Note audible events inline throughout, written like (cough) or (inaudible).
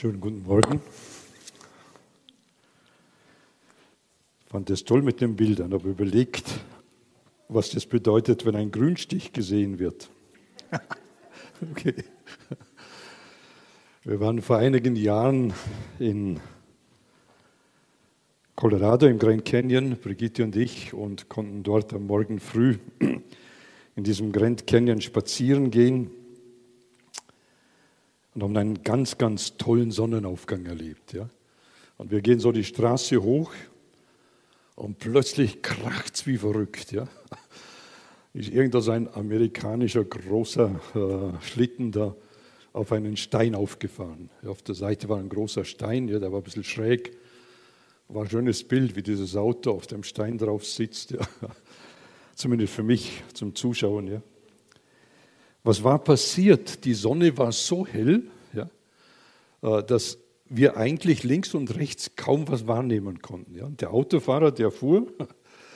Schönen guten Morgen. Ich fand es toll mit den Bildern, aber überlegt, was das bedeutet, wenn ein Grünstich gesehen wird. (laughs) okay. Wir waren vor einigen Jahren in Colorado im Grand Canyon, Brigitte und ich, und konnten dort am Morgen früh in diesem Grand Canyon spazieren gehen und haben einen ganz, ganz tollen Sonnenaufgang erlebt. Ja? Und wir gehen so die Straße hoch und plötzlich kracht es wie verrückt. Ja? Ist irgendwo so ein amerikanischer großer äh, Schlitten da auf einen Stein aufgefahren. Auf der Seite war ein großer Stein, ja, der war ein bisschen schräg. War ein schönes Bild, wie dieses Auto auf dem Stein drauf sitzt. Ja. (laughs) Zumindest für mich zum Zuschauen. Ja. Was war passiert? Die Sonne war so hell, ja, äh, dass wir eigentlich links und rechts kaum was wahrnehmen konnten. Ja. Der Autofahrer, der fuhr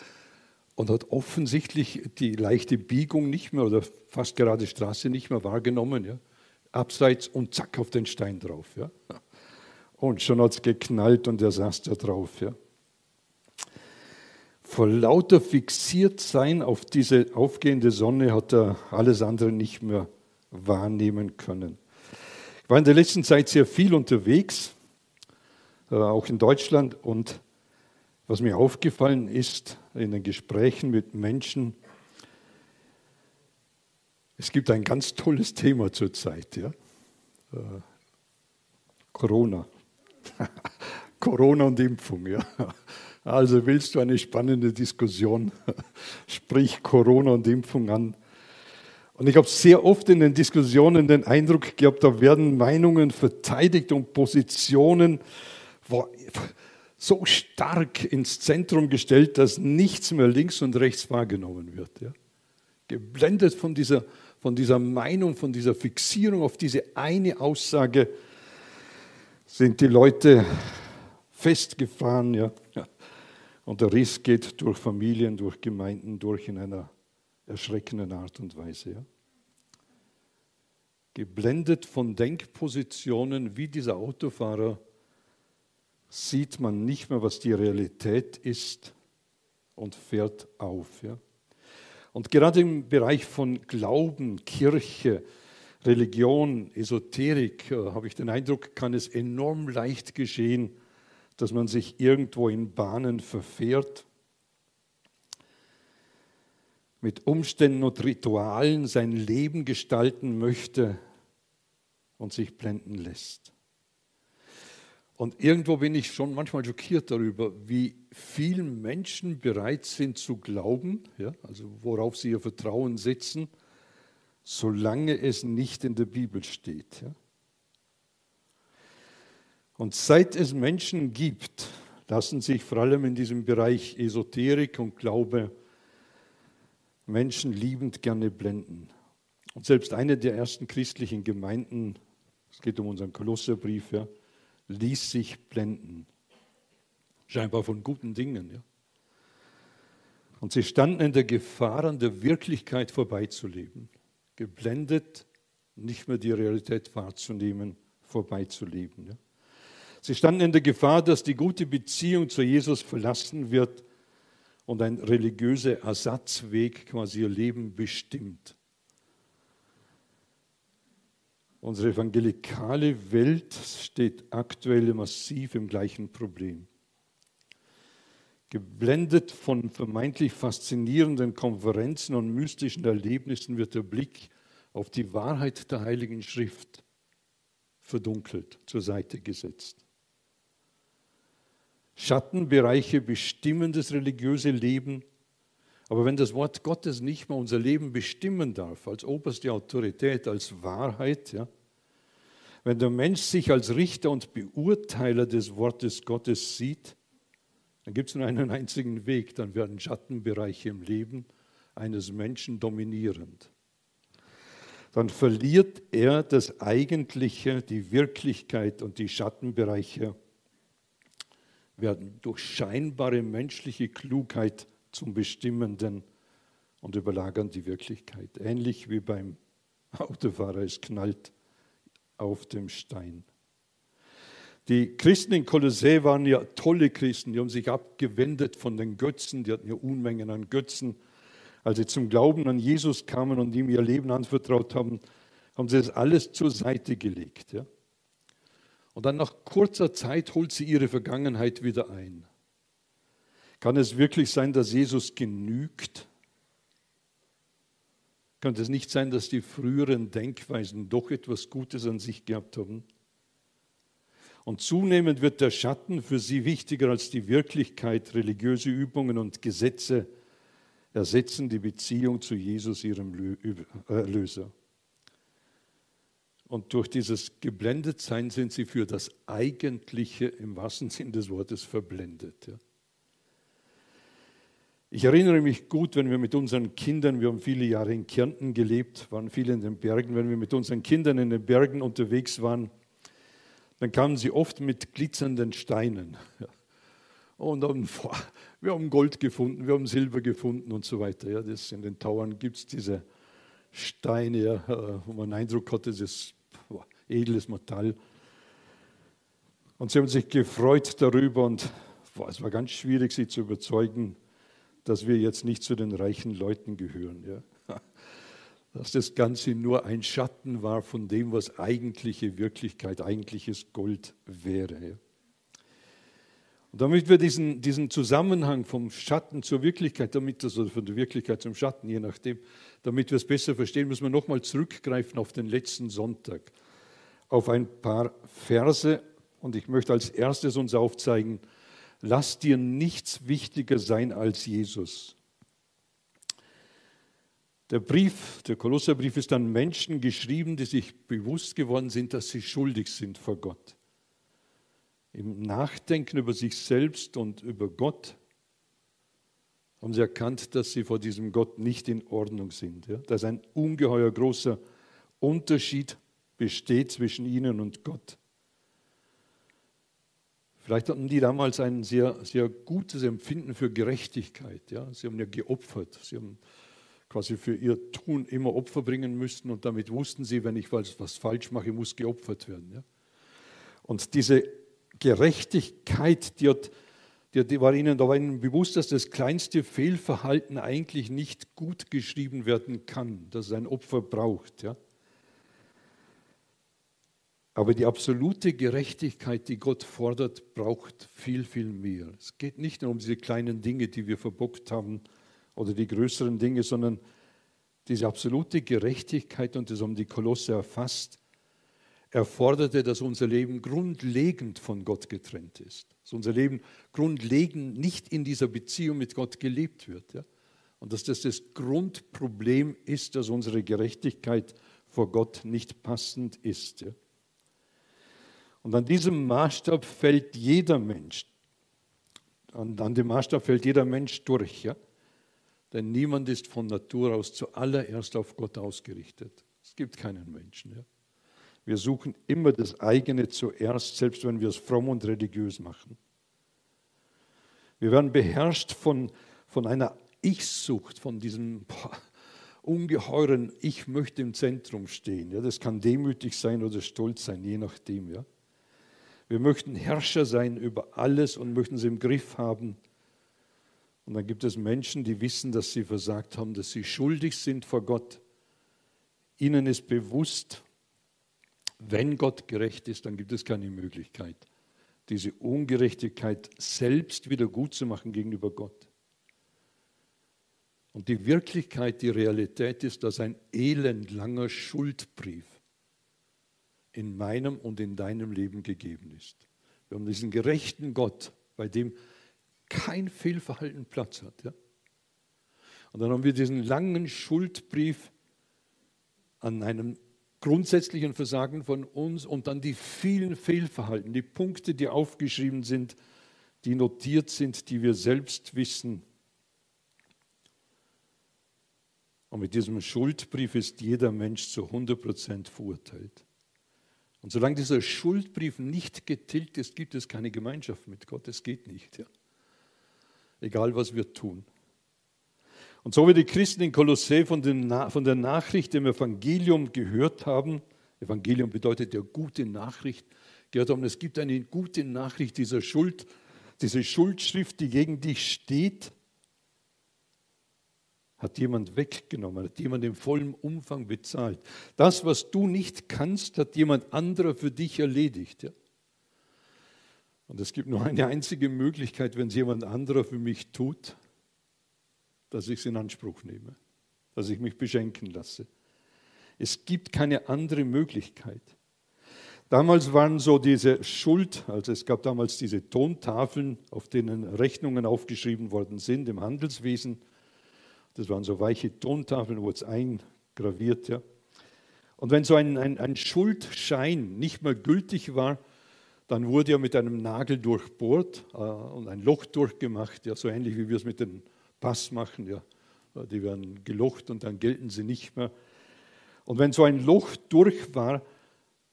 (laughs) und hat offensichtlich die leichte Biegung nicht mehr oder fast gerade Straße nicht mehr wahrgenommen. Ja. Abseits und zack auf den Stein drauf. Ja. Und schon hat es geknallt und er saß da drauf. Ja vor lauter fixiert sein auf diese aufgehende Sonne hat er alles andere nicht mehr wahrnehmen können. Ich war in der letzten Zeit sehr viel unterwegs, äh, auch in Deutschland, und was mir aufgefallen ist in den Gesprächen mit Menschen, es gibt ein ganz tolles Thema zurzeit, ja? Äh, Corona. (laughs) Corona und Impfung, ja. Also willst du eine spannende Diskussion, (laughs) sprich Corona und Impfung an. Und ich habe sehr oft in den Diskussionen den Eindruck gehabt, da werden Meinungen verteidigt und Positionen so stark ins Zentrum gestellt, dass nichts mehr links und rechts wahrgenommen wird. Ja? Geblendet von dieser, von dieser Meinung, von dieser Fixierung auf diese eine Aussage sind die Leute festgefahren. Ja? Und der Riss geht durch Familien, durch Gemeinden durch in einer erschreckenden Art und Weise. Ja? Geblendet von Denkpositionen wie dieser Autofahrer sieht man nicht mehr, was die Realität ist und fährt auf. Ja? Und gerade im Bereich von Glauben, Kirche, Religion, Esoterik äh, habe ich den Eindruck, kann es enorm leicht geschehen, dass man sich irgendwo in Bahnen verfährt, mit Umständen und Ritualen sein Leben gestalten möchte und sich blenden lässt. Und irgendwo bin ich schon manchmal schockiert darüber, wie viele Menschen bereit sind zu glauben, ja, also worauf sie ihr Vertrauen setzen, solange es nicht in der Bibel steht. Ja. Und seit es Menschen gibt, lassen sich vor allem in diesem Bereich Esoterik und Glaube Menschen liebend gerne blenden. Und selbst eine der ersten christlichen Gemeinden, es geht um unseren Kolosserbrief, ja, ließ sich blenden. Scheinbar von guten Dingen. Ja. Und sie standen in der Gefahr, an der Wirklichkeit vorbeizuleben. Geblendet, nicht mehr die Realität wahrzunehmen, vorbeizuleben. Ja. Sie standen in der Gefahr, dass die gute Beziehung zu Jesus verlassen wird und ein religiöser Ersatzweg quasi ihr Leben bestimmt. Unsere evangelikale Welt steht aktuell massiv im gleichen Problem. Geblendet von vermeintlich faszinierenden Konferenzen und mystischen Erlebnissen wird der Blick auf die Wahrheit der Heiligen Schrift verdunkelt, zur Seite gesetzt. Schattenbereiche bestimmen das religiöse Leben. Aber wenn das Wort Gottes nicht mehr unser Leben bestimmen darf, als oberste Autorität, als Wahrheit, ja, wenn der Mensch sich als Richter und Beurteiler des Wortes Gottes sieht, dann gibt es nur einen einzigen Weg, dann werden Schattenbereiche im Leben eines Menschen dominierend. Dann verliert er das Eigentliche, die Wirklichkeit und die Schattenbereiche werden durch scheinbare menschliche Klugheit zum Bestimmenden und überlagern die Wirklichkeit. Ähnlich wie beim (laughs) Autofahrer, es knallt auf dem Stein. Die Christen in Kolossä waren ja tolle Christen, die haben sich abgewendet von den Götzen, die hatten ja Unmengen an Götzen. Als sie zum Glauben an Jesus kamen und ihm ihr Leben anvertraut haben, haben sie das alles zur Seite gelegt. Ja? Und dann nach kurzer Zeit holt sie ihre Vergangenheit wieder ein. Kann es wirklich sein, dass Jesus genügt? Könnte es nicht sein, dass die früheren Denkweisen doch etwas Gutes an sich gehabt haben? Und zunehmend wird der Schatten für sie wichtiger als die Wirklichkeit. Religiöse Übungen und Gesetze ersetzen die Beziehung zu Jesus, ihrem Erlöser. Und durch dieses Geblendetsein sind sie für das Eigentliche im wahrsten Sinn des Wortes verblendet. Ja. Ich erinnere mich gut, wenn wir mit unseren Kindern, wir haben viele Jahre in Kärnten gelebt, waren viele in den Bergen, wenn wir mit unseren Kindern in den Bergen unterwegs waren, dann kamen sie oft mit glitzernden Steinen. Und haben, wir haben Gold gefunden, wir haben Silber gefunden und so weiter. Ja, das in den Tauern gibt es diese Steine, wo man den Eindruck hatte, das edles Metall. Und sie haben sich gefreut darüber und boah, es war ganz schwierig, sie zu überzeugen, dass wir jetzt nicht zu den reichen Leuten gehören. Ja? (laughs) Dass das Ganze nur ein Schatten war von dem, was eigentliche Wirklichkeit, eigentliches Gold wäre. Ja? Und damit wir diesen, diesen Zusammenhang vom Schatten zur Wirklichkeit, damit das, oder von der Wirklichkeit zum Schatten, je nachdem, damit wir es besser verstehen, müssen wir nochmal zurückgreifen auf den letzten Sonntag, auf ein paar Verse. Und ich möchte als erstes uns aufzeigen, lass dir nichts wichtiger sein als Jesus. Der Brief, der Kolosserbrief ist an Menschen geschrieben, die sich bewusst geworden sind, dass sie schuldig sind vor Gott. Im Nachdenken über sich selbst und über Gott haben sie erkannt, dass sie vor diesem Gott nicht in Ordnung sind. Ja? Dass ein ungeheuer großer Unterschied besteht zwischen ihnen und Gott. Vielleicht hatten die damals ein sehr, sehr gutes Empfinden für Gerechtigkeit. Ja? Sie haben ja geopfert. Sie haben quasi für ihr Tun immer Opfer bringen müssen und damit wussten sie, wenn ich was, falsch mache, muss geopfert werden. Ja? Und diese Gerechtigkeit, die, hat, die, die war ihnen, da war ihnen bewusst, dass das kleinste Fehlverhalten eigentlich nicht gut geschrieben werden kann, dass es ein Opfer braucht. Ja? Aber die absolute Gerechtigkeit, die Gott fordert, braucht viel, viel mehr. Es geht nicht nur um diese kleinen Dinge, die wir verbockt haben, oder die größeren Dinge, sondern diese absolute Gerechtigkeit, und das haben die Kolosse erfasst, erforderte, dass unser Leben grundlegend von Gott getrennt ist. Dass unser Leben grundlegend nicht in dieser Beziehung mit Gott gelebt wird. Ja? Und dass das das Grundproblem ist, dass unsere Gerechtigkeit vor Gott nicht passend ist. Ja? Und an diesem Maßstab fällt jeder Mensch, an, an dem Maßstab fällt jeder Mensch durch. Ja? Denn niemand ist von Natur aus zuallererst auf Gott ausgerichtet. Es gibt keinen Menschen. Ja? Wir suchen immer das eigene zuerst, selbst wenn wir es fromm und religiös machen. Wir werden beherrscht von, von einer Ich-Sucht, von diesem boah, ungeheuren Ich möchte im Zentrum stehen. Ja, das kann demütig sein oder stolz sein, je nachdem. Ja. Wir möchten Herrscher sein über alles und möchten sie im Griff haben. Und dann gibt es Menschen, die wissen, dass sie versagt haben, dass sie schuldig sind vor Gott. Ihnen ist bewusst, wenn Gott gerecht ist, dann gibt es keine Möglichkeit, diese Ungerechtigkeit selbst wieder gut zu machen gegenüber Gott. Und die Wirklichkeit, die Realität ist, dass ein elendlanger Schuldbrief in meinem und in deinem Leben gegeben ist. Wir haben diesen gerechten Gott, bei dem kein Fehlverhalten Platz hat. Ja? Und dann haben wir diesen langen Schuldbrief an einem grundsätzlichen Versagen von uns und dann die vielen Fehlverhalten, die Punkte, die aufgeschrieben sind, die notiert sind, die wir selbst wissen. Und mit diesem Schuldbrief ist jeder Mensch zu 100 Prozent verurteilt. Und solange dieser Schuldbrief nicht getilgt ist, gibt es keine Gemeinschaft mit Gott. Es geht nicht. Ja. Egal, was wir tun. Und so wie die Christen in Kolossä von, von der Nachricht im Evangelium gehört haben, Evangelium bedeutet ja gute Nachricht, gehört haben, es gibt eine gute Nachricht dieser Schuld, diese Schuldschrift, die gegen dich steht, hat jemand weggenommen, hat jemand im vollen Umfang bezahlt. Das, was du nicht kannst, hat jemand anderer für dich erledigt. Ja? Und es gibt nur eine einzige Möglichkeit, wenn es jemand anderer für mich tut, dass ich es in Anspruch nehme, dass ich mich beschenken lasse. Es gibt keine andere Möglichkeit. Damals waren so diese Schuld, also es gab damals diese Tontafeln, auf denen Rechnungen aufgeschrieben worden sind im Handelswesen. Das waren so weiche Tontafeln, wo es eingraviert. Ja. Und wenn so ein, ein, ein Schuldschein nicht mehr gültig war, dann wurde er mit einem Nagel durchbohrt äh, und ein Loch durchgemacht, ja, so ähnlich wie wir es mit dem Pass machen. Ja. Die werden gelocht und dann gelten sie nicht mehr. Und wenn so ein Loch durch war,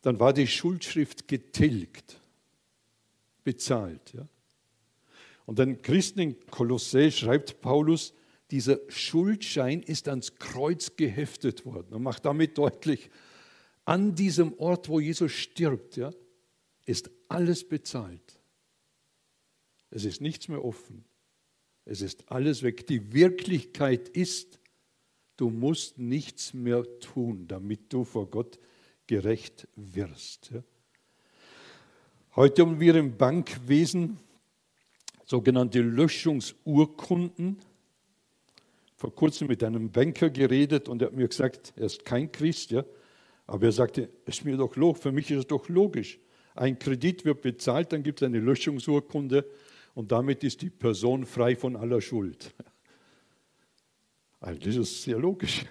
dann war die Schuldschrift getilgt, bezahlt. Ja. Und den Christen in Kolossä schreibt Paulus, dieser Schuldschein ist ans Kreuz geheftet worden und macht damit deutlich, an diesem Ort, wo Jesus stirbt, ja, ist alles bezahlt. Es ist nichts mehr offen. Es ist alles weg. Die Wirklichkeit ist, du musst nichts mehr tun, damit du vor Gott gerecht wirst. Ja. Heute haben wir im Bankwesen sogenannte Löschungsurkunden vor kurzem mit einem Banker geredet und er hat mir gesagt, er ist kein Christ, ja, aber er sagte, es ist mir doch logisch, für mich ist es doch logisch. Ein Kredit wird bezahlt, dann gibt es eine Löschungsurkunde und damit ist die Person frei von aller Schuld. Eigentlich ist es sehr logisch.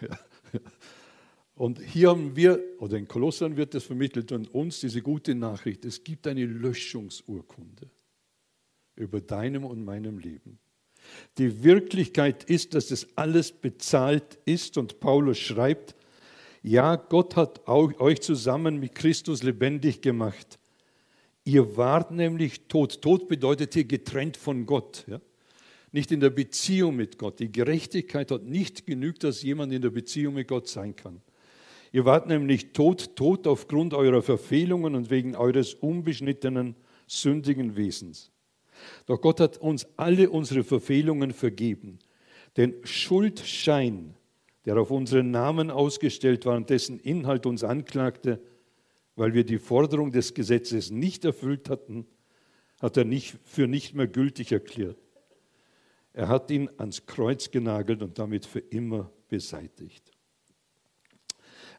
(laughs) Und hier haben wir, oder in Kolossern wird es vermittelt und uns diese gute Nachricht, es gibt eine Löschungsurkunde über deinem und meinem Leben. Die Wirklichkeit ist, dass es alles bezahlt ist und Paulus schreibt, ja, Gott hat euch zusammen mit Christus lebendig gemacht. Ihr wart nämlich tot. Tod bedeutet hier getrennt von Gott. Ja? Nicht in der Beziehung mit Gott. Die Gerechtigkeit hat nicht genügt, dass jemand in der Beziehung mit Gott sein kann. Ihr wart nämlich tot, tot aufgrund eurer Verfehlungen und wegen eures unbeschnittenen, sündigen Wesens. Doch Gott hat uns alle unsere Verfehlungen vergeben. Den Schuldschein, der auf unseren Namen ausgestellt war und dessen Inhalt uns anklagte, weil wir die Forderung des Gesetzes nicht erfüllt hatten, hat er nicht für nicht mehr gültig erklärt. Er hat ihn ans Kreuz genagelt und damit für immer beseitigt.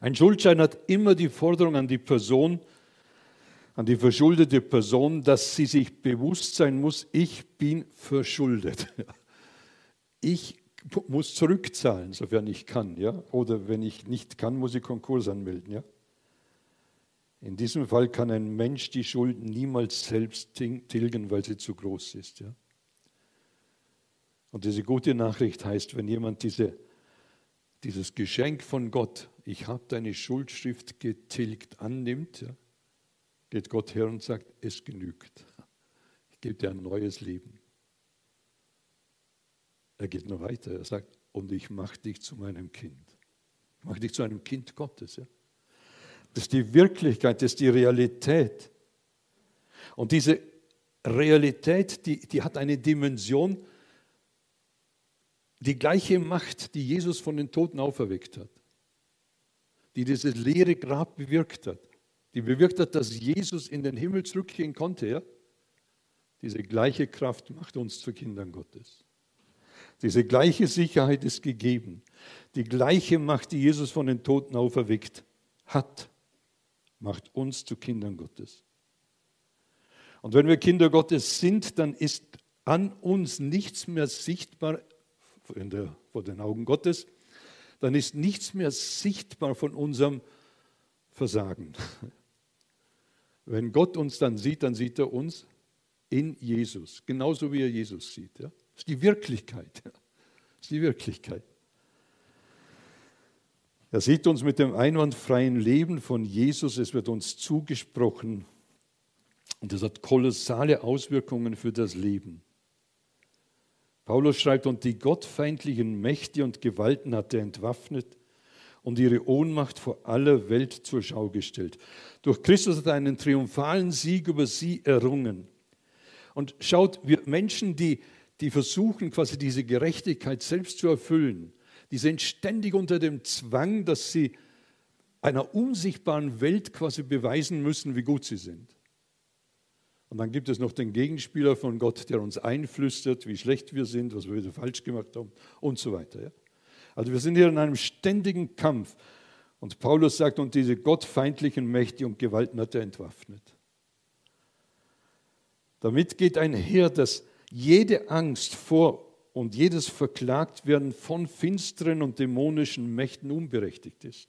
Ein Schuldschein hat immer die Forderung an die Person, an die verschuldete Person, dass sie sich bewusst sein muss, ich bin verschuldet. (laughs) Ich muss zurückzahlen, sofern ich kann. Ja? Oder wenn ich nicht kann, muss ich Konkurs anmelden. Ja? In diesem Fall kann ein Mensch die Schuld niemals selbst tilgen, weil sie zu groß ist. Ja? Und diese gute Nachricht heißt, wenn jemand diese, dieses Geschenk von Gott, ich habe deine Schuldschrift getilgt, annimmt, ja, geht Gott her und sagt, es genügt. Ich gebe dir ein neues Leben. Er geht noch weiter. Er sagt, und ich mache dich zu meinem Kind. Ich mache dich zu einem Kind Gottes. Ja? Das ist die Wirklichkeit, das ist die Realität. Und diese Realität, die, die hat eine Dimension, die gleiche Macht, die Jesus von den Toten auferweckt hat, die dieses leere Grab bewirkt hat die bewirkt hat, dass Jesus in den Himmel zurückgehen konnte, ja? diese gleiche Kraft macht uns zu Kindern Gottes. Diese gleiche Sicherheit ist gegeben. Die gleiche Macht, die Jesus von den Toten auferweckt hat, macht uns zu Kindern Gottes. Und wenn wir Kinder Gottes sind, dann ist an uns nichts mehr sichtbar der, vor den Augen Gottes, dann ist nichts mehr sichtbar von unserem Versagen. Wenn Gott uns dann sieht, dann sieht er uns in Jesus, genauso wie er Jesus sieht. Ja? Das ist die Wirklichkeit. Das ist die Wirklichkeit. Er sieht uns mit dem einwandfreien Leben von Jesus, es wird uns zugesprochen und das hat kolossale Auswirkungen für das Leben. Paulus schreibt, und die gottfeindlichen Mächte und Gewalten hat er entwaffnet und ihre Ohnmacht vor aller Welt zur Schau gestellt. Durch Christus hat er einen triumphalen Sieg über sie errungen. Und schaut, wir Menschen, die, die versuchen, quasi diese Gerechtigkeit selbst zu erfüllen, die sind ständig unter dem Zwang, dass sie einer unsichtbaren Welt quasi beweisen müssen, wie gut sie sind. Und dann gibt es noch den Gegenspieler von Gott, der uns einflüstert, wie schlecht wir sind, was wir wieder falsch gemacht haben und so weiter. Ja? Also wir sind hier in einem ständigen Kampf. Und Paulus sagt, und diese gottfeindlichen Mächte und Gewalten hat er entwaffnet. Damit geht einher, dass jede Angst vor und jedes Verklagtwerden von finsteren und dämonischen Mächten unberechtigt ist.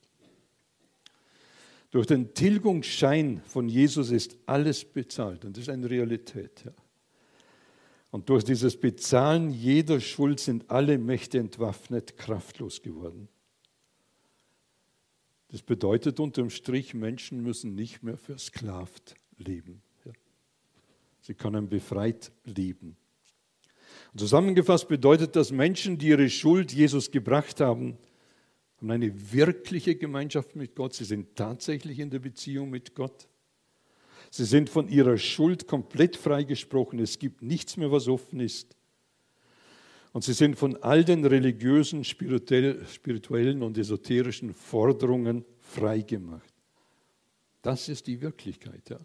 Durch den Tilgungsschein von Jesus ist alles bezahlt und das ist eine Realität. Ja. Und durch dieses Bezahlen jeder Schuld sind alle Mächte entwaffnet, kraftlos geworden. Das bedeutet unterm Strich, Menschen müssen nicht mehr versklavt leben. Sie können befreit leben. Und zusammengefasst bedeutet das, Menschen, die ihre Schuld Jesus gebracht haben, haben eine wirkliche Gemeinschaft mit Gott. Sie sind tatsächlich in der Beziehung mit Gott. Sie sind von ihrer Schuld komplett freigesprochen. Es gibt nichts mehr, was offen ist. Und sie sind von all den religiösen, spirituellen und esoterischen Forderungen freigemacht. Das ist die Wirklichkeit. Ja.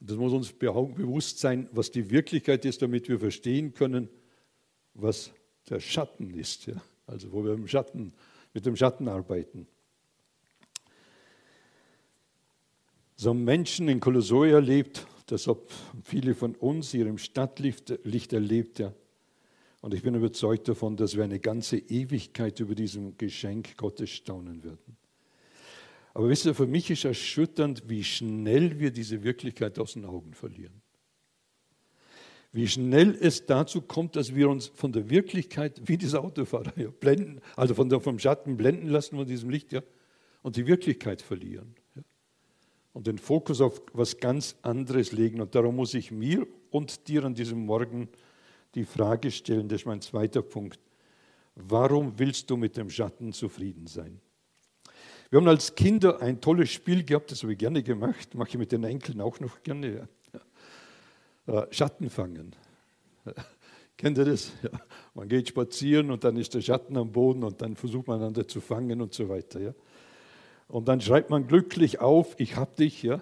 Und das muss uns bewusst sein, was die Wirklichkeit ist, damit wir verstehen können, was der Schatten ist. Ja. Also wo wir im Schatten, mit dem Schatten arbeiten. So ein Menschen in Kolossoi erlebt, das haben viele von uns hier im Stadtlicht erlebt. Ja. Und ich bin überzeugt davon, dass wir eine ganze Ewigkeit über diesem Geschenk Gottes staunen werden. Aber wisst ihr, für mich ist erschütternd, wie schnell wir diese Wirklichkeit aus den Augen verlieren. Wie schnell es dazu kommt, dass wir uns von der Wirklichkeit, wie dieser Autofahrer, ja, blenden, also von der, vom Schatten blenden lassen von diesem Licht, ja, und die Wirklichkeit verlieren. Und den Fokus auf was ganz anderes legen. Und darum muss ich mir und dir an diesem Morgen die Frage stellen, das ist mein zweiter Punkt. Warum willst du mit dem Schatten zufrieden sein? Wir haben als Kinder ein tolles Spiel gehabt, das habe ich gerne gemacht, mache ich mit den Enkeln auch noch gerne. Ja. Äh, Schatten fangen. (laughs) Kennt ihr das? Ja. Man geht spazieren und dann ist der Schatten am Boden und dann versucht man einander zu fangen und so weiter. Ja. Und dann schreibt man glücklich auf, ich hab dich, ja.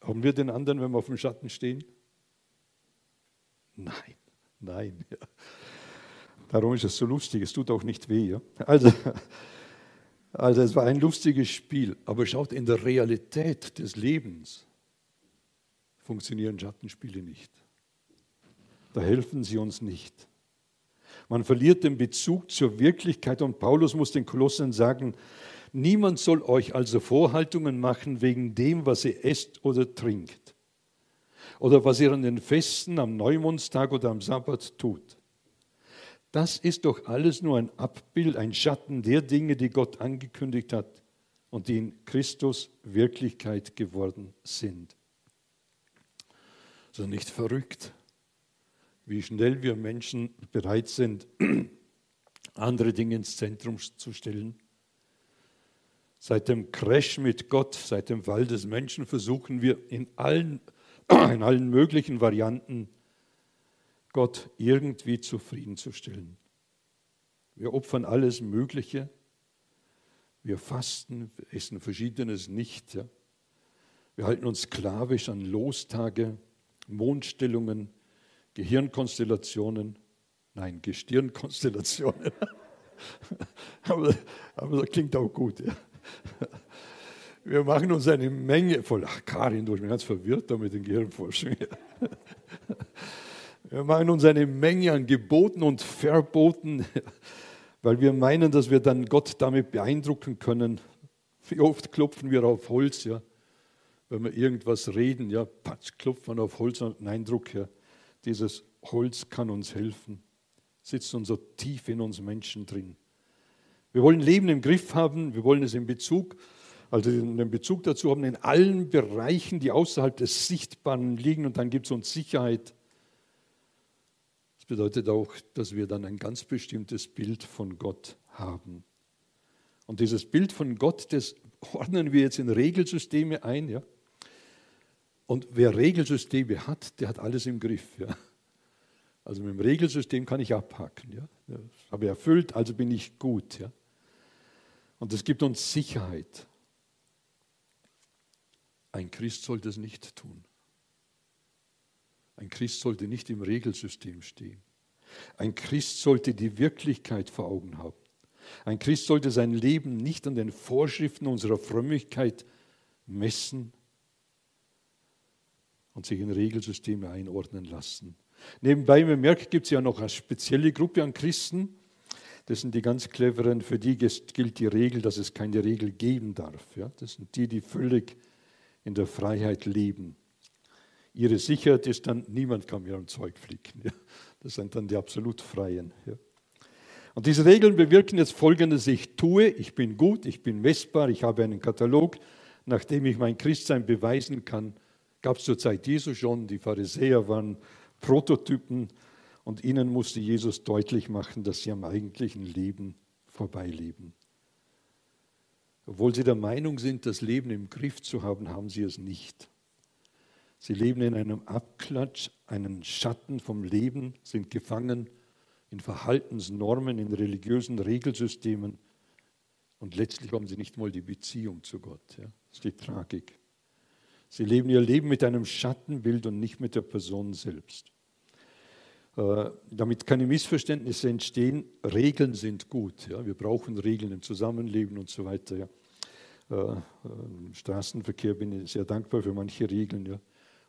Haben wir den anderen, wenn wir auf dem Schatten stehen? Nein, nein. Ja. Darum ist es so lustig, es tut auch nicht weh. Ja. Also, also es war ein lustiges Spiel, aber schaut, in der Realität des Lebens funktionieren Schattenspiele nicht. Da helfen sie uns nicht. Man verliert den Bezug zur Wirklichkeit und Paulus muss den Kolossern sagen, niemand soll euch also Vorhaltungen machen wegen dem, was ihr esst oder trinkt oder was ihr an den Festen am Neumondstag oder am Sabbat tut. Das ist doch alles nur ein Abbild, ein Schatten der Dinge, die Gott angekündigt hat und die in Christus Wirklichkeit geworden sind. So nicht verrückt wie schnell wir Menschen bereit sind, (clears throat) andere Dinge ins Zentrum zu stellen. Seit dem Crash mit Gott, seit dem Fall des Menschen versuchen wir in allen, (clears throat) in allen möglichen Varianten Gott irgendwie zufriedenzustellen. Wir opfern alles Mögliche. Wir fasten, wir essen Verschiedenes nicht. Ja. Wir halten uns sklavisch an Lostage, Mondstellungen, Gehirnkonstellationen, nein, Gestirnkonstellationen. (laughs) aber, aber, das klingt auch gut. Ja. Wir machen uns eine Menge voll. Ach, Karin, du bist ganz verwirrt da mit den Gehirnforschungen. (laughs) Wir machen uns eine Menge an Geboten und Verboten, weil wir meinen, dass wir dann Gott damit beeindrucken können. Wie oft klopfen wir auf Holz, ja, wenn wir irgendwas reden, ja, patsch, klopft auf Holz und einen Eindruck, ja. Dieses Holz kann uns helfen, sitzt uns so tief in uns Menschen drin. Wir wollen Leben im Griff haben, wir wollen es in Bezug, also den Bezug dazu haben in allen Bereichen, die außerhalb des Sichtbaren liegen und dann gibt es uns Sicherheit. Das bedeutet auch, dass wir dann ein ganz bestimmtes Bild von Gott haben. Und dieses Bild von Gott, das ordnen wir jetzt in Regelsysteme ein. Ja? Und wer Regelsysteme hat, der hat alles im Griff. Ja? Also mit dem Regelsystem kann ich abhaken. Ja? Das habe ich erfüllt, also bin ich gut. Ja? Und das gibt uns Sicherheit. Ein Christ sollte es nicht tun. Ein Christ sollte nicht im Regelsystem stehen. Ein Christ sollte die Wirklichkeit vor Augen haben. Ein Christ sollte sein Leben nicht an den Vorschriften unserer Frömmigkeit messen und sich in Regelsysteme einordnen lassen. Nebenbei bemerkt, gibt es ja noch eine spezielle Gruppe an Christen. Das sind die ganz cleveren, für die gilt die Regel, dass es keine Regel geben darf. Ja? Das sind die, die völlig in der Freiheit leben. Ihre Sicherheit ist dann, niemand kann mir ein Zeug flicken. Ja? Das sind dann die absolut Freien. Ja? Und diese Regeln bewirken jetzt folgendes: Ich tue, ich bin gut, ich bin messbar, ich habe einen Katalog, nachdem ich mein Christsein beweisen kann. Gab es zur Zeit Jesu schon, die Pharisäer waren Prototypen und ihnen musste Jesus deutlich machen, dass sie am eigentlichen Leben vorbeileben. Obwohl sie der Meinung sind, das Leben im Griff zu haben, haben sie es nicht. Sie leben in einem Abklatsch, einen Schatten vom Leben, sind gefangen in Verhaltensnormen, in religiösen Regelsystemen und letztlich haben sie nicht mal die Beziehung zu Gott. Ja? Das ist die Tragik. Sie leben ihr Leben mit einem Schattenbild und nicht mit der Person selbst. Äh, damit keine Missverständnisse entstehen, Regeln sind gut. Ja? Wir brauchen Regeln im Zusammenleben und so weiter. Ja? Äh, Im Straßenverkehr bin ich sehr dankbar für manche Regeln ja?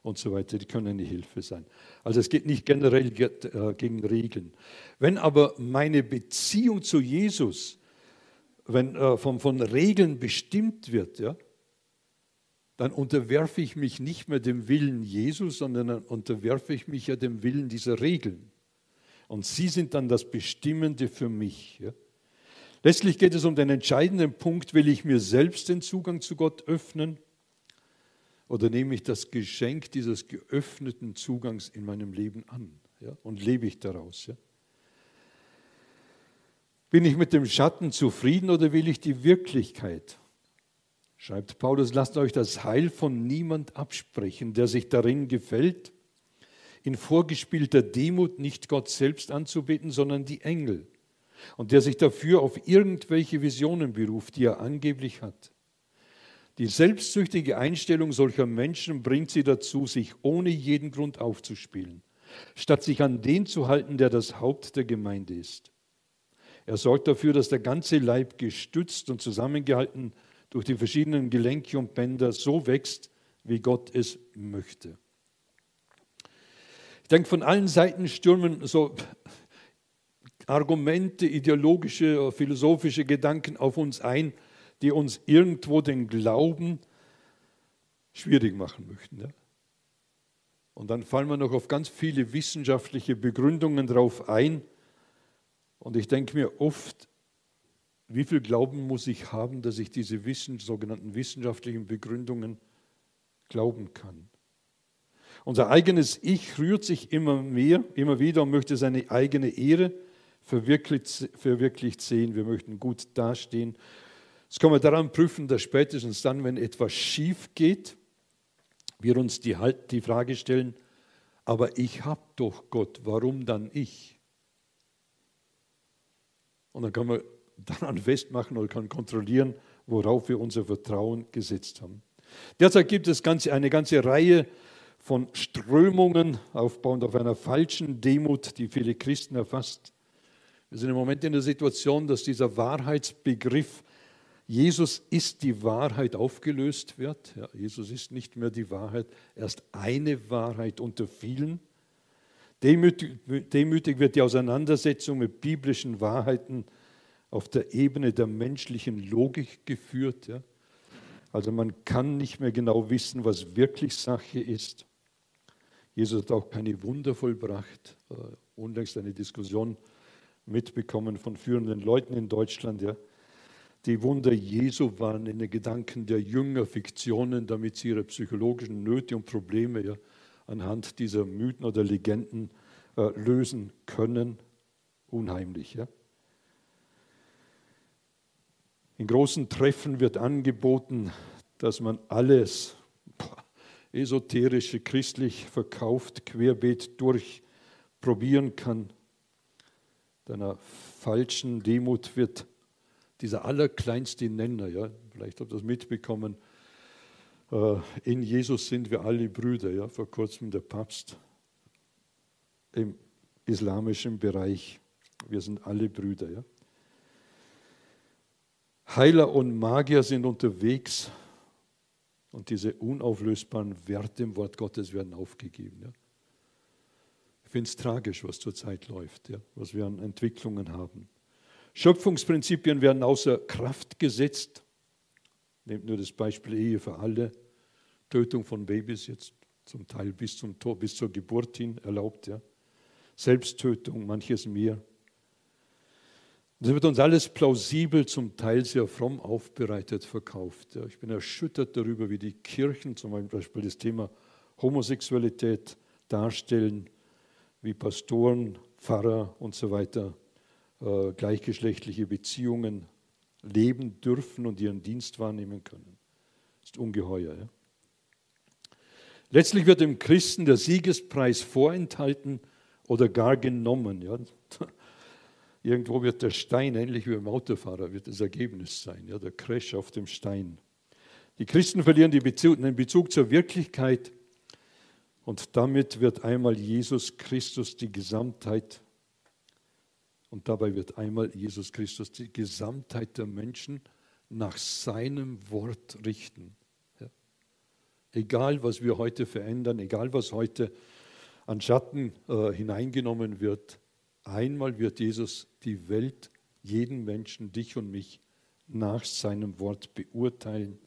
und so weiter. Die können eine Hilfe sein. Also es geht nicht generell äh, gegen Regeln. Wenn aber meine Beziehung zu Jesus wenn, von, von Regeln bestimmt wird, ja, dann unterwerfe ich mich nicht mehr dem Willen Jesus, sondern dann unterwerfe ich mich ja dem Willen dieser Regeln. Und sie sind dann das Bestimmende für mich. Ja. Letztlich geht es um den entscheidenden Punkt, will ich mir selbst den Zugang zu Gott öffnen oder nehme ich das Geschenk dieses geöffneten Zugangs in meinem Leben an ja, und lebe ich daraus. Ja. Bin ich mit dem Schatten zufrieden oder will ich die Wirklichkeit? Schreibt Paulus, lasst euch das Heil von niemand absprechen, der sich darin gefällt, in vorgespielter Demut nicht Gott selbst anzubeten, sondern die Engel, und der sich dafür auf irgendwelche Visionen beruft, die er angeblich hat. Die selbstsüchtige Einstellung solcher Menschen bringt sie dazu, sich ohne jeden Grund aufzuspielen, statt sich an den zu halten, der das Haupt der Gemeinde ist. Er sorgt dafür, dass der ganze Leib gestützt und zusammengehalten durch die verschiedenen Gelenke und Bänder so wächst, wie Gott es möchte. Ich denke, von allen Seiten stürmen so Argumente, ideologische, philosophische Gedanken auf uns ein, die uns irgendwo den Glauben schwierig machen möchten. Ja? Und dann fallen wir noch auf ganz viele wissenschaftliche Begründungen drauf ein. Und ich denke mir oft, wie viel Glauben muss ich haben, dass ich diese Wissen, sogenannten wissenschaftlichen Begründungen glauben kann? Unser eigenes Ich rührt sich immer mehr, immer wieder und möchte seine eigene Ehre verwirklicht, verwirklicht sehen. Wir möchten gut dastehen. Das kann man daran prüfen, dass spätestens dann, wenn etwas schief geht, wir uns die, halt, die Frage stellen, aber ich habe doch Gott, warum dann ich? Und dann kann man daran festmachen oder kann kontrollieren, worauf wir unser Vertrauen gesetzt haben. Derzeit gibt es eine ganze Reihe von Strömungen, aufbauend auf einer falschen Demut, die viele Christen erfasst. Wir sind im Moment in der Situation, dass dieser Wahrheitsbegriff Jesus ist die Wahrheit aufgelöst wird. Ja, Jesus ist nicht mehr die Wahrheit, er ist eine Wahrheit unter vielen. Demütig, demütig wird die Auseinandersetzung mit biblischen Wahrheiten auf der Ebene der menschlichen Logik geführt. Ja? Also man kann nicht mehr genau wissen, was wirklich Sache ist. Jesus hat auch keine Wunder vollbracht. Äh, unlängst eine Diskussion mitbekommen von führenden Leuten in Deutschland. Ja? Die Wunder Jesu waren in den Gedanken der Jünger Fiktionen, damit sie ihre psychologischen Nöte und Probleme ja, anhand dieser Mythen oder Legenden äh, lösen können. Unheimlich. Ja? In großen Treffen wird angeboten, dass man alles esoterische, christlich verkauft, querbeet durchprobieren kann. Deiner falschen Demut wird dieser allerkleinste Nenner, ja, vielleicht habt ihr das mitbekommen, äh, in Jesus sind wir alle Brüder, ja, vor kurzem der Papst im islamischen Bereich, wir sind alle Brüder. Ja. Heiler und Magier sind unterwegs und diese unauflösbaren Werte im Wort Gottes werden aufgegeben. Ja. Ich finde es tragisch, was zurzeit läuft, ja, was wir an Entwicklungen haben. Schöpfungsprinzipien werden außer Kraft gesetzt. Nehmt nur das Beispiel Ehe für alle. Tötung von Babys jetzt zum Teil bis, zum Tor, bis zur Geburt hin erlaubt. Ja. Selbsttötung, manches mehr. Das wird uns alles plausibel, zum Teil sehr fromm aufbereitet verkauft. Ich bin erschüttert darüber, wie die Kirchen zum Beispiel das Thema Homosexualität darstellen, wie Pastoren, Pfarrer und so weiter äh, gleichgeschlechtliche Beziehungen leben dürfen und ihren Dienst wahrnehmen können. Das ist ungeheuer. Ja? Letztlich wird dem Christen der Siegespreis vorenthalten oder gar genommen. Ja? Irgendwo wird der Stein, ähnlich wie beim Autofahrer, wird das Ergebnis sein, ja? der Crash auf dem Stein. Die Christen verlieren Bezug, den Bezug zur Wirklichkeit und damit wird einmal Jesus Christus die Gesamtheit und dabei wird einmal Jesus Christus die Gesamtheit der Menschen nach seinem Wort richten. Ja. Egal, was wir heute verändern, egal, was heute an Schatten äh, hineingenommen wird, einmal wird Jesus die Welt, jeden Menschen, dich und mich, nach seinem Wort beurteilen.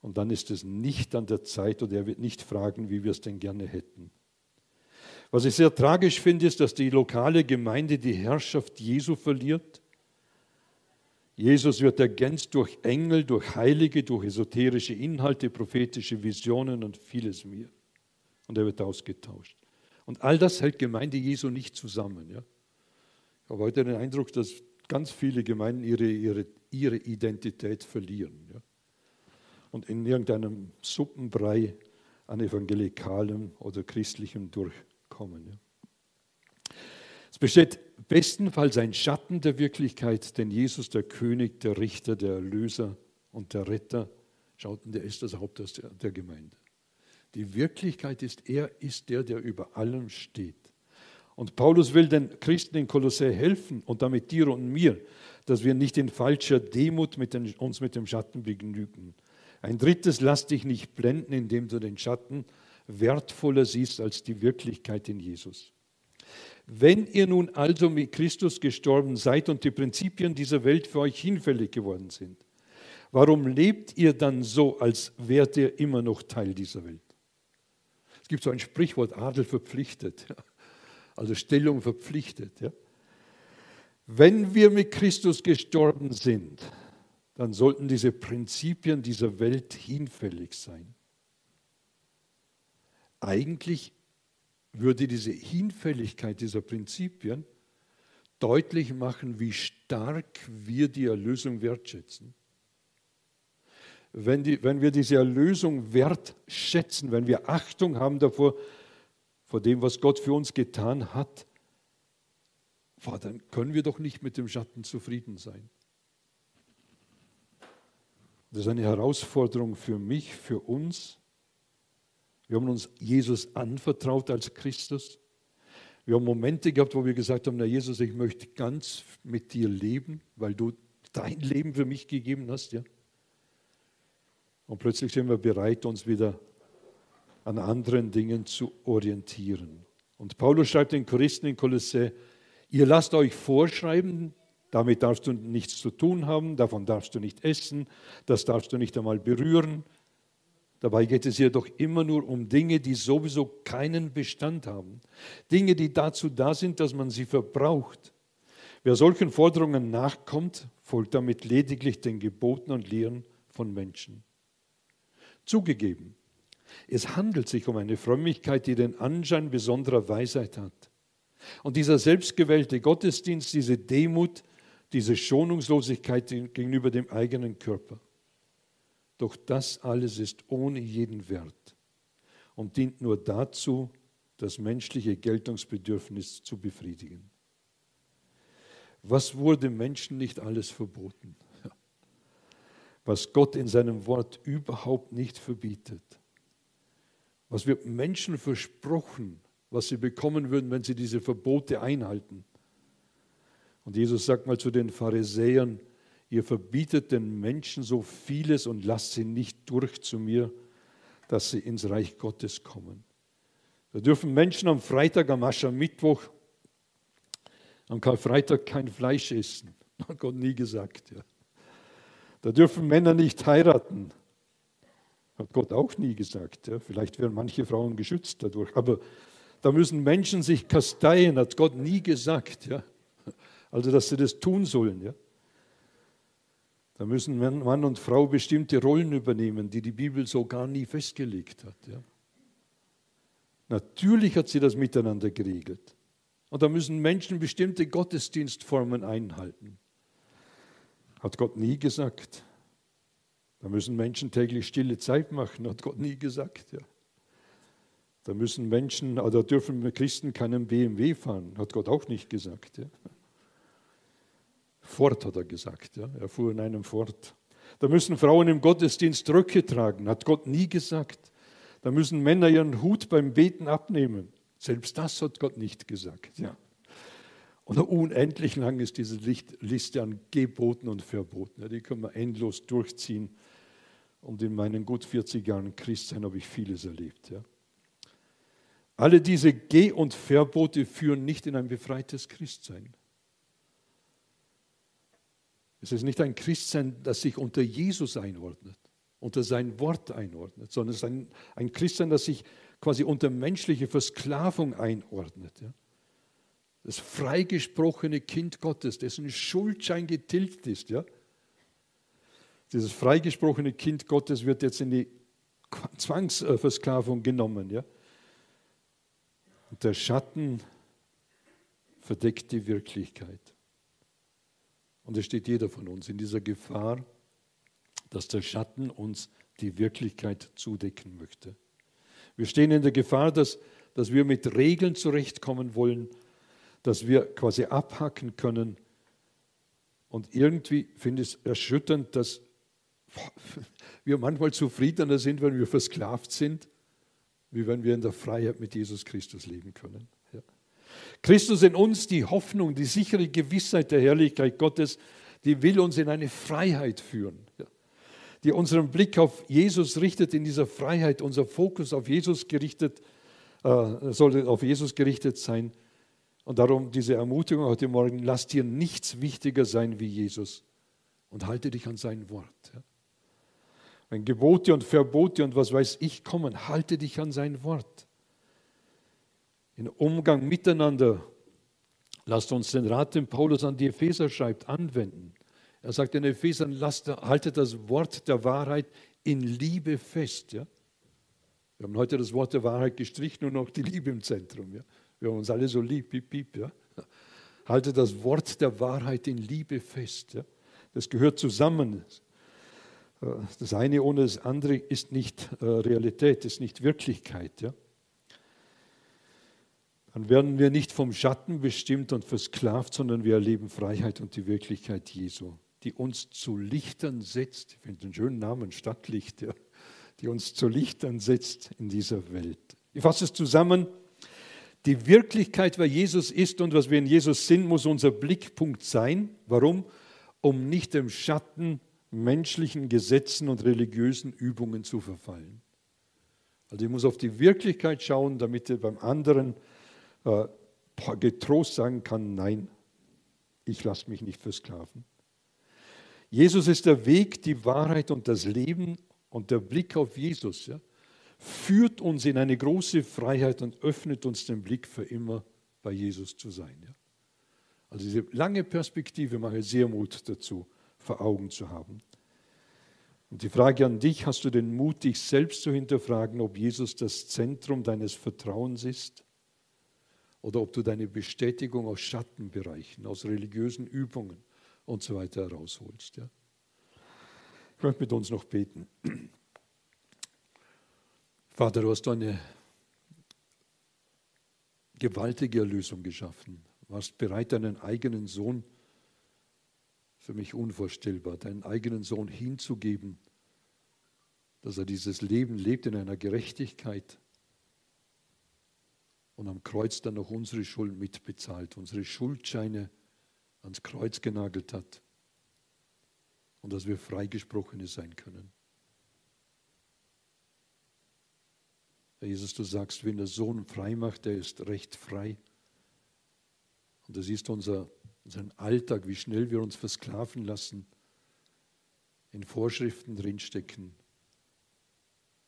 Und dann ist es nicht an der Zeit oder er wird nicht fragen, wie wir es denn gerne hätten. Was ich sehr tragisch finde, ist, dass die lokale Gemeinde die Herrschaft Jesu verliert. Jesus wird ergänzt durch Engel, durch Heilige, durch esoterische Inhalte, prophetische Visionen und vieles mehr. Und er wird ausgetauscht. Und all das hält Gemeinde Jesu nicht zusammen. Ja? Ich habe heute den Eindruck, dass ganz viele Gemeinden ihre, ihre, ihre Identität verlieren. Ja? Und in irgendeinem Suppenbrei an evangelikalem oder christlichem durch kommen. Ja. Es besteht bestenfalls ein Schatten der Wirklichkeit, denn Jesus, der König, der Richter, der Erlöser und der Retter, schauten, der ist das Haupt der Gemeinde. Die Wirklichkeit ist, er ist der, der über allem steht. Und Paulus will den Christen in Kolossä helfen und damit dir und mir, dass wir nicht in falscher Demut mit den, uns mit dem Schatten begnügen. Ein drittes, lass dich nicht blenden, indem du den Schatten wertvoller siehst als die Wirklichkeit in Jesus. Wenn ihr nun also mit Christus gestorben seid und die Prinzipien dieser Welt für euch hinfällig geworden sind, warum lebt ihr dann so, als wärt ihr immer noch Teil dieser Welt? Es gibt so ein Sprichwort, Adel verpflichtet, also Stellung verpflichtet. Ja? Wenn wir mit Christus gestorben sind, dann sollten diese Prinzipien dieser Welt hinfällig sein. Eigentlich würde diese Hinfälligkeit dieser Prinzipien deutlich machen, wie stark wir die Erlösung wertschätzen. Wenn, die, wenn wir diese Erlösung wertschätzen, wenn wir Achtung haben davor, vor dem, was Gott für uns getan hat, dann können wir doch nicht mit dem Schatten zufrieden sein. Das ist eine Herausforderung für mich, für uns, wir haben uns Jesus anvertraut als Christus. Wir haben Momente gehabt, wo wir gesagt haben, na Jesus, ich möchte ganz mit dir leben, weil du dein Leben für mich gegeben hast. Ja? Und plötzlich sind wir bereit, uns wieder an anderen Dingen zu orientieren. Und Paulus schreibt den Christen in Kolossä, ihr lasst euch vorschreiben, damit darfst du nichts zu tun haben, davon darfst du nicht essen, das darfst du nicht einmal berühren, Dabei geht es jedoch immer nur um Dinge, die sowieso keinen Bestand haben. Dinge, die dazu da sind, dass man sie verbraucht. Wer solchen Forderungen nachkommt, folgt damit lediglich den Geboten und Lehren von Menschen. Zugegeben, Es handelt sich um eine Frömmigkeit, die den Anschein besonderer Weisheit hat. Und dieser selbstgewählte Gottesdienst, diese Demut, diese Schonungslosigkeit gegenüber dem eigenen Körper. Doch das alles ist ohne jeden Wert und dient nur dazu, das menschliche Geltungsbedürfnis zu befriedigen. Was wurde Menschen nicht alles verboten? Was Gott in seinem Wort überhaupt nicht verbietet. Was wird Menschen versprochen, was sie bekommen würden, wenn sie diese Verbote einhalten. Und Jesus sagt mal zu den Pharisäern, ihr verbietet den Menschen so vieles und lasst sie nicht durch zu mir, dass sie ins Reich Gottes kommen. Da dürfen Menschen am Freitag, am Aschermittwoch, am Karfreitag kein Fleisch essen. (laughs) Hat Gott nie gesagt. Ja. Da dürfen Männer nicht heiraten. Hat Gott auch nie gesagt. Ja. Vielleicht werden manche Frauen geschützt dadurch. Aber da müssen Menschen sich kasteien, hat Gott nie gesagt. Ja. Also, dass sie das tun sollen. Ja. Da müssen Mann und Frau bestimmte Rollen übernehmen, die die Bibel so gar nie festgelegt hat. Ja. Natürlich hat sie das miteinander geregelt. Und da müssen Menschen bestimmte Gottesdienstformen einhalten. Hat Gott nie gesagt. Da müssen Menschen täglich stille Zeit machen, hat Gott nie gesagt. Ja. Da müssen Menschen, oder dürfen Christen keinen BMW fahren, hat Gott auch nicht gesagt. Ja. Ford hat er gesagt, ja. er fuhr in einem Ford. Da müssen Frauen im Gottesdienst Röcke tragen, hat Gott nie gesagt. Da müssen Männer ihren Hut beim Beten abnehmen. Selbst das hat Gott nicht gesagt. Ja. Und unendlich lang ist diese Liste an Geboten und Verboten. Die können wir endlos durchziehen. Und in meinen gut 40 Jahren Christsein habe ich vieles erlebt. Alle diese Geh- und Verbote führen nicht in ein befreites Christsein. Es ist nicht ein Christsein, das sich unter Jesus einordnet, unter sein Wort einordnet, sondern es ist ein, ein Christsein, das sich quasi unter menschliche Versklavung einordnet. Ja. Das freigesprochene Kind Gottes, dessen Schuldschein getilgt ist. Ja. Dieses freigesprochene Kind Gottes wird jetzt in die Zwangsversklavung genommen. Ja. Und der Schatten verdeckt die Wirklichkeit. Und es steht jeder von uns in dieser Gefahr, dass der Schatten uns die Wirklichkeit zudecken möchte. Wir stehen in der Gefahr, dass, dass wir mit Regeln zurechtkommen wollen, dass wir quasi abhacken können. Und irgendwie finde ich es erschütternd, dass (laughs) wir manchmal zufriedener sind, wenn wir versklavt sind, wie wenn wir in der Freiheit mit Jesus Christus leben können. Christus in uns, die Hoffnung, die sichere Gewissheit der Herrlichkeit Gottes, die will uns in eine Freiheit führen, die unseren Blick auf Jesus richtet, in dieser Freiheit, unser Fokus auf Jesus gerichtet, äh, sollte auf Jesus gerichtet sein. Und darum diese Ermutigung heute Morgen, lass dir nichts wichtiger sein wie Jesus und halte dich an sein Wort. Wenn Gebote und Verbote und was weiß ich kommen, halte dich an sein Wort in Umgang miteinander. Lasst uns den Rat, den Paulus an die Epheser schreibt, anwenden. Er sagt den Ephesern, lasst, haltet das Wort der Wahrheit in Liebe fest. Ja? Wir haben heute das Wort der Wahrheit gestrichen und noch die Liebe im Zentrum. Ja? Wir haben uns alle so lieb, piep, piep. Ja? Haltet das Wort der Wahrheit in Liebe fest. Ja? Das gehört zusammen. Das eine ohne das andere ist nicht äh, Realität, ist nicht Wirklichkeit. Ja? dann werden wir nicht vom Schatten bestimmt und versklavt, sondern wir erleben Freiheit und die Wirklichkeit Jesu, die uns zu Lichtern setzt. Ich finde den schönen Namen Stadtlicht, ja, die uns zu Lichtern setzt in dieser Welt. Ich fasse es zusammen. Die Wirklichkeit, wer Jesus ist und was wir in Jesus sind, muss unser Blickpunkt sein. Warum? Um nicht dem Schatten menschlichen Gesetzen und religiösen Übungen zu verfallen. Also ich muss auf die Wirklichkeit schauen, damit er beim anderen äh, getrost sagen kann, nein, ich lasse mich nicht versklaven. Jesus ist der Weg, die Wahrheit und das Leben und der Blick auf Jesus ja, führt uns in eine große Freiheit und öffnet uns den Blick für immer bei Jesus zu sein. Ja. Also diese lange Perspektive mache sehr Mut dazu, vor Augen zu haben. Und die Frage an dich, hast du den Mut, dich selbst zu hinterfragen, ob Jesus das Zentrum deines Vertrauens ist? Oder ob du deine Bestätigung aus Schattenbereichen, aus religiösen Übungen und so weiter herausholst. Ja? Ich möchte mit uns noch beten. Vater, du hast eine gewaltige Erlösung geschaffen. Du warst bereit, deinen eigenen Sohn, für mich unvorstellbar, deinen eigenen Sohn hinzugeben, dass er dieses Leben lebt in einer Gerechtigkeit und am Kreuz dann noch unsere Schuld mitbezahlt, unsere Schuldscheine ans Kreuz genagelt hat und dass wir Freigesprochene sein können. Jesus, du sagst, wenn der Sohn frei macht, der ist recht frei. Und das ist unser, unser Alltag, wie schnell wir uns versklaven lassen, in Vorschriften drinstecken,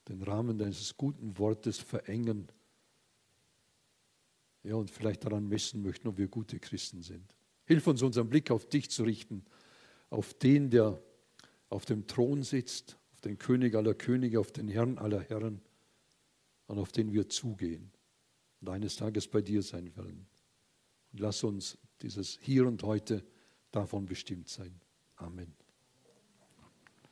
den Rahmen deines guten Wortes verengen ja, und vielleicht daran messen möchten, ob wir gute Christen sind. Hilf uns, unseren Blick auf dich zu richten, auf den, der auf dem Thron sitzt, auf den König aller Könige, auf den Herrn aller Herren und auf den wir zugehen und eines Tages bei dir sein werden. Und lass uns dieses Hier und Heute davon bestimmt sein. Amen.